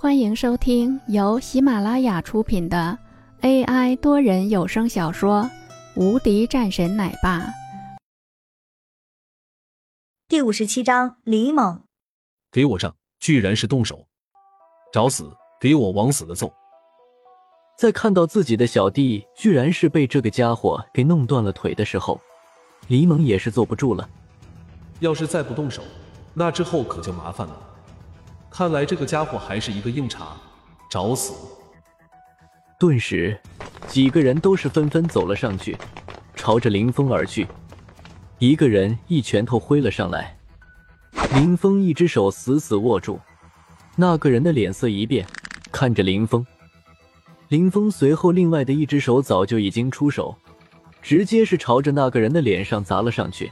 欢迎收听由喜马拉雅出品的 AI 多人有声小说《无敌战神奶爸》第五十七章：李猛，给我上！居然是动手，找死！给我往死的揍！在看到自己的小弟居然是被这个家伙给弄断了腿的时候，李猛也是坐不住了。要是再不动手，那之后可就麻烦了。看来这个家伙还是一个硬茬，找死！顿时，几个人都是纷纷走了上去，朝着林峰而去。一个人一拳头挥了上来，林峰一只手死死握住。那个人的脸色一变，看着林峰。林峰随后另外的一只手早就已经出手，直接是朝着那个人的脸上砸了上去。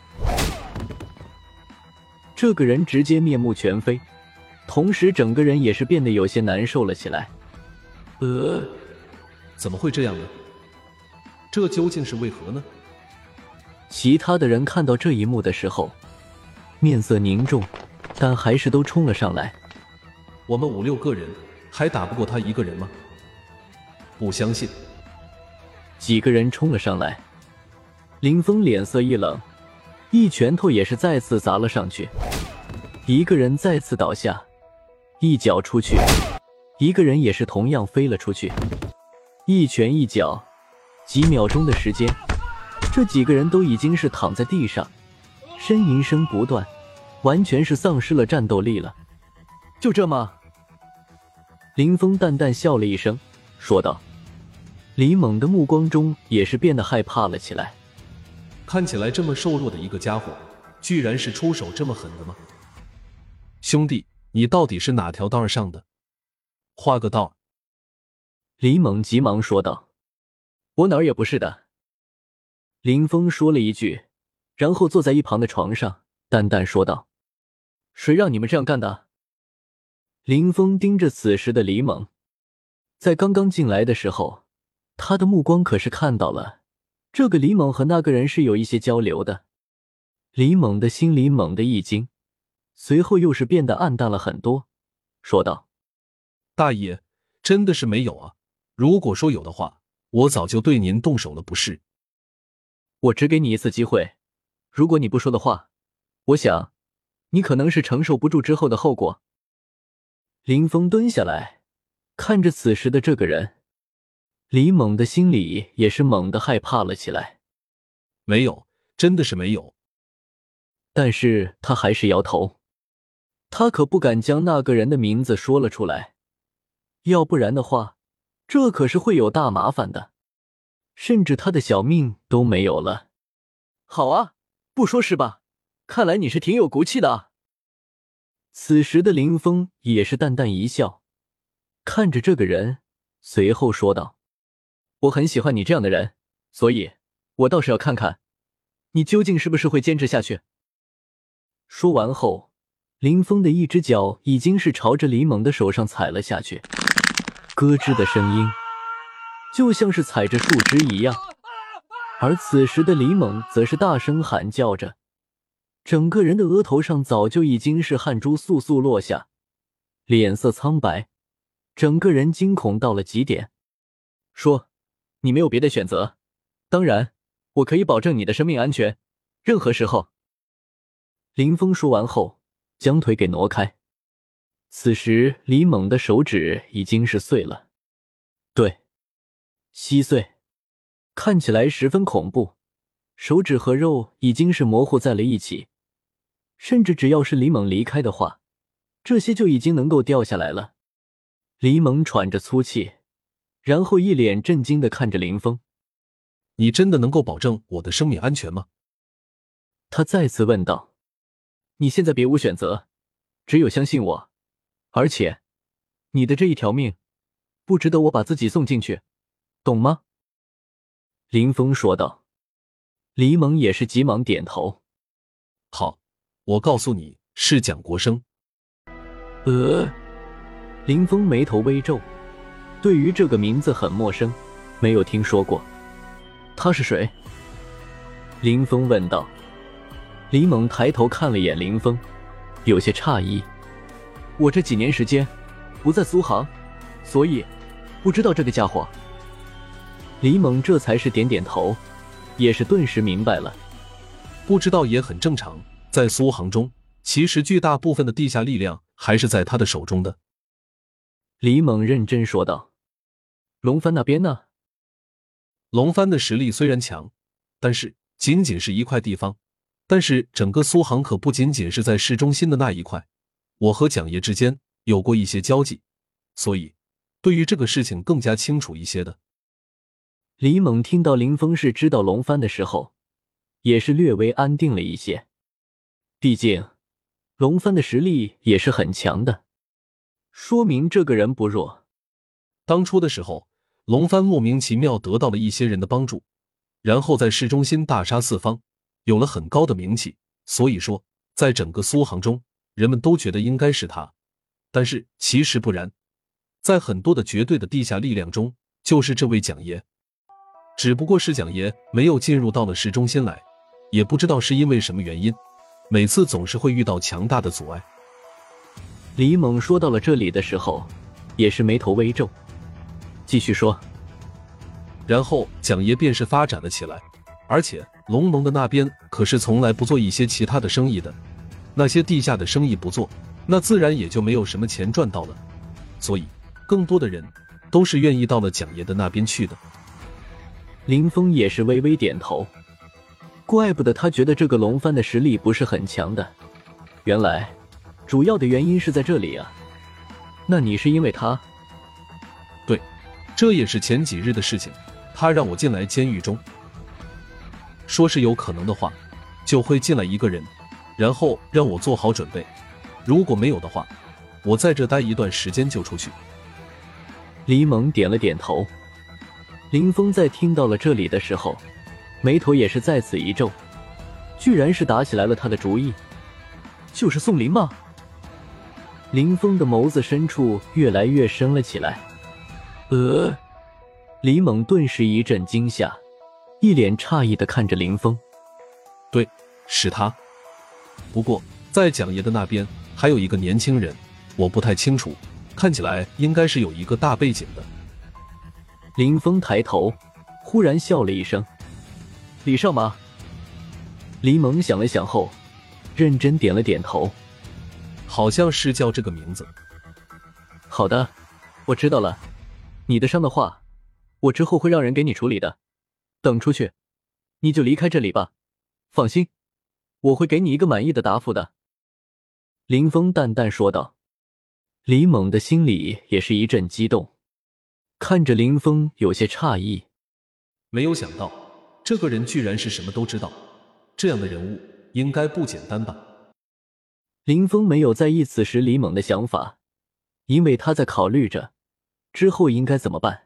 这个人直接面目全非。同时，整个人也是变得有些难受了起来。呃，怎么会这样呢？这究竟是为何呢？其他的人看到这一幕的时候，面色凝重，但还是都冲了上来。我们五六个人还打不过他一个人吗？不相信。几个人冲了上来，林峰脸色一冷，一拳头也是再次砸了上去，一个人再次倒下。一脚出去，一个人也是同样飞了出去，一拳一脚，几秒钟的时间，这几个人都已经是躺在地上，呻吟声不断，完全是丧失了战斗力了。就这吗？林峰淡淡笑了一声，说道。李猛的目光中也是变得害怕了起来。看起来这么瘦弱的一个家伙，居然是出手这么狠的吗？兄弟。你到底是哪条道上的？画个道。李猛急忙说道：“我哪儿也不是的。”林峰说了一句，然后坐在一旁的床上，淡淡说道：“谁让你们这样干的？”林峰盯着此时的李猛，在刚刚进来的时候，他的目光可是看到了这个李猛和那个人是有一些交流的。李猛的心里猛地一惊。随后又是变得暗淡了很多，说道：“大爷，真的是没有啊！如果说有的话，我早就对您动手了，不是？我只给你一次机会，如果你不说的话，我想你可能是承受不住之后的后果。”林峰蹲下来，看着此时的这个人，李猛的心里也是猛地害怕了起来。没有，真的是没有。但是他还是摇头。他可不敢将那个人的名字说了出来，要不然的话，这可是会有大麻烦的，甚至他的小命都没有了。好啊，不说是吧？看来你是挺有骨气的啊。此时的林峰也是淡淡一笑，看着这个人，随后说道：“我很喜欢你这样的人，所以我倒是要看看，你究竟是不是会坚持下去。”说完后。林峰的一只脚已经是朝着李猛的手上踩了下去，咯吱的声音就像是踩着树枝一样。而此时的李猛则是大声喊叫着，整个人的额头上早就已经是汗珠簌簌落下，脸色苍白，整个人惊恐到了极点。说：“你没有别的选择，当然，我可以保证你的生命安全。任何时候。”林峰说完后。将腿给挪开。此时，李猛的手指已经是碎了，对，稀碎，看起来十分恐怖。手指和肉已经是模糊在了一起，甚至只要是李猛离开的话，这些就已经能够掉下来了。李猛喘着粗气，然后一脸震惊的看着林峰：“你真的能够保证我的生命安全吗？”他再次问道。你现在别无选择，只有相信我，而且，你的这一条命，不值得我把自己送进去，懂吗？林峰说道。李猛也是急忙点头。好，我告诉你是蒋国生。呃，林峰眉头微皱，对于这个名字很陌生，没有听说过。他是谁？林峰问道。李猛抬头看了眼林峰，有些诧异：“我这几年时间，不在苏杭，所以不知道这个家伙。李猛这才是点点头，也是顿时明白了。不知道也很正常，在苏杭中，其实巨大部分的地下力量还是在他的手中的。李猛认真说道：“龙帆那边呢？龙帆的实力虽然强，但是仅仅是一块地方。但是整个苏杭可不仅仅是在市中心的那一块。我和蒋爷之间有过一些交际，所以对于这个事情更加清楚一些的。”李猛听到林峰是知道龙帆的时候，也是略微安定了一些。毕竟，龙帆的实力也是很强的，说明这个人不弱。当初的时候，龙帆莫名其妙得到了一些人的帮助，然后在市中心大杀四方，有了很高的名气。所以说，在整个苏杭中，人们都觉得应该是他。但是其实不然，在很多的绝对的地下力量中，就是这位蒋爷。只不过是蒋爷没有进入到了市中心来，也不知道是因为什么原因，每次总是会遇到强大的阻碍。李猛说到了这里的时候，也是眉头微皱，继续说。然后蒋爷便是发展了起来，而且龙盟的那边可是从来不做一些其他的生意的，那些地下的生意不做，那自然也就没有什么钱赚到了，所以更多的人都是愿意到了蒋爷的那边去的。林峰也是微微点头，怪不得他觉得这个龙帆的实力不是很强的，原来主要的原因是在这里啊。那你是因为他？对，这也是前几日的事情。他让我进来监狱中，说是有可能的话，就会进来一个人，然后让我做好准备。如果没有的话，我在这待一段时间就出去。李猛点了点头。林峰在听到了这里的时候，眉头也是再次一皱，居然是打起来了他的主意，就是宋林吗？林峰的眸子深处越来越深了起来。呃，李猛顿时一阵惊吓，一脸诧异的看着林峰。对，是他。不过在蒋爷的那边还有一个年轻人，我不太清楚，看起来应该是有一个大背景的。林峰抬头，忽然笑了一声：“李少吗。”李猛想了想后，认真点了点头：“好像是叫这个名字。”“好的，我知道了。你的伤的话，我之后会让人给你处理的。等出去，你就离开这里吧。放心，我会给你一个满意的答复的。”林峰淡淡说道。李猛的心里也是一阵激动。看着林峰，有些诧异，没有想到这个人居然是什么都知道，这样的人物应该不简单吧？林峰没有在意此时李猛的想法，因为他在考虑着之后应该怎么办。